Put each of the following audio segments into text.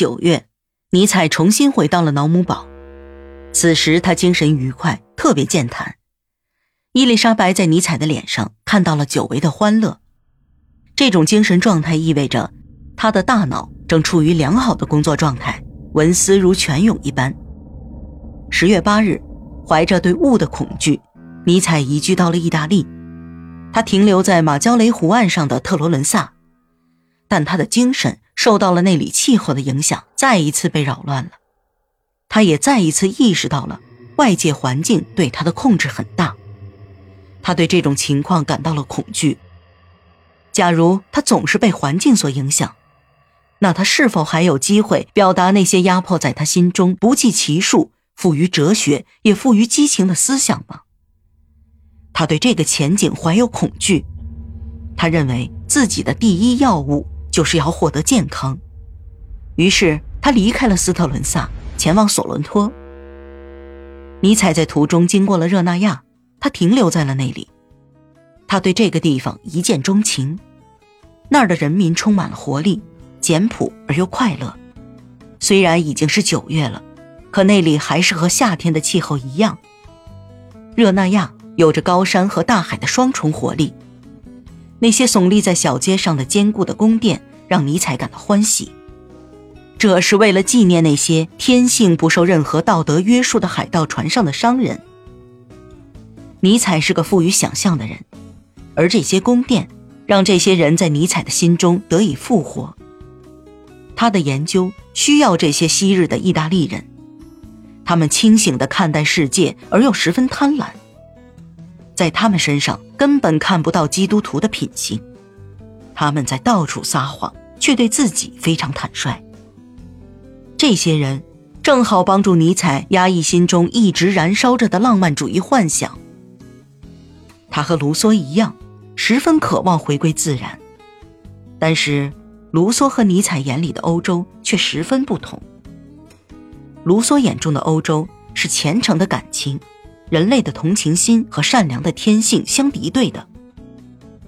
九月，尼采重新回到了瑙姆堡。此时他精神愉快，特别健谈。伊丽莎白在尼采的脸上看到了久违的欢乐。这种精神状态意味着他的大脑正处于良好的工作状态，文思如泉涌一般。十月八日，怀着对雾的恐惧，尼采移居到了意大利。他停留在马焦雷湖岸上的特罗伦萨，但他的精神受到了那里气候的影响，再一次被扰乱了。他也再一次意识到了外界环境对他的控制很大。他对这种情况感到了恐惧。假如他总是被环境所影响，那他是否还有机会表达那些压迫在他心中不计其数、富于哲学也富于激情的思想吗？他对这个前景怀有恐惧。他认为自己的第一要务就是要获得健康。于是他离开了斯特伦萨，前往索伦托。尼采在途中经过了热那亚。他停留在了那里，他对这个地方一见钟情。那儿的人民充满了活力，简朴而又快乐。虽然已经是九月了，可那里还是和夏天的气候一样。热那亚有着高山和大海的双重活力。那些耸立在小街上的坚固的宫殿让尼采感到欢喜。这是为了纪念那些天性不受任何道德约束的海盗船上的商人。尼采是个富于想象的人，而这些宫殿让这些人在尼采的心中得以复活。他的研究需要这些昔日的意大利人，他们清醒地看待世界，而又十分贪婪。在他们身上根本看不到基督徒的品行，他们在到处撒谎，却对自己非常坦率。这些人正好帮助尼采压抑心中一直燃烧着的浪漫主义幻想。他和卢梭一样，十分渴望回归自然，但是卢梭和尼采眼里的欧洲却十分不同。卢梭眼中的欧洲是虔诚的感情、人类的同情心和善良的天性相敌对的，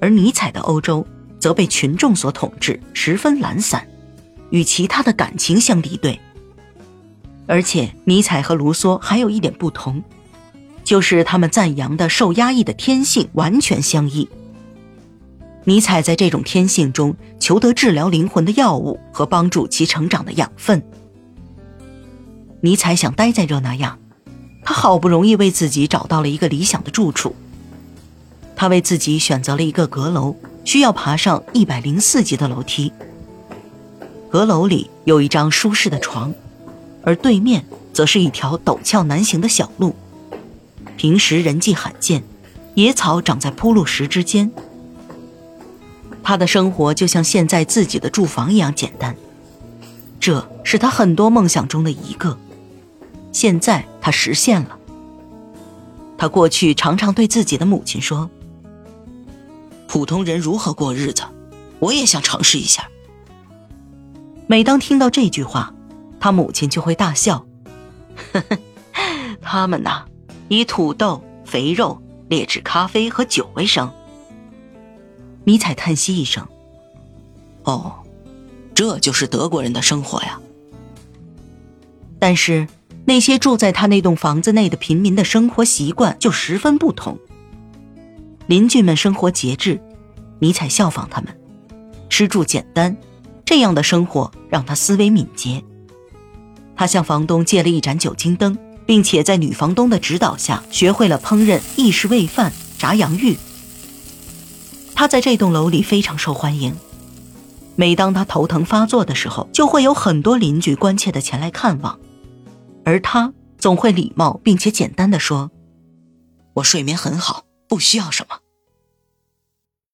而尼采的欧洲则被群众所统治，十分懒散，与其他的感情相敌对。而且，尼采和卢梭还有一点不同。就是他们赞扬的受压抑的天性完全相异。尼采在这种天性中求得治疗灵魂的药物和帮助其成长的养分。尼采想待在热那亚，他好不容易为自己找到了一个理想的住处。他为自己选择了一个阁楼，需要爬上一百零四级的楼梯。阁楼里有一张舒适的床，而对面则是一条陡峭难行的小路。平时人迹罕见，野草长在铺路石之间。他的生活就像现在自己的住房一样简单，这是他很多梦想中的一个。现在他实现了。他过去常常对自己的母亲说：“普通人如何过日子，我也想尝试一下。”每当听到这句话，他母亲就会大笑：“呵呵，他们呐。”以土豆、肥肉、劣质咖啡和酒为生。尼采叹息一声：“哦，这就是德国人的生活呀。”但是那些住在他那栋房子内的平民的生活习惯就十分不同。邻居们生活节制，尼采效仿他们，吃住简单。这样的生活让他思维敏捷。他向房东借了一盏酒精灯。并且在女房东的指导下，学会了烹饪意式煨饭、炸洋芋。他在这栋楼里非常受欢迎。每当他头疼发作的时候，就会有很多邻居关切的前来看望，而他总会礼貌并且简单的说：“我睡眠很好，不需要什么。”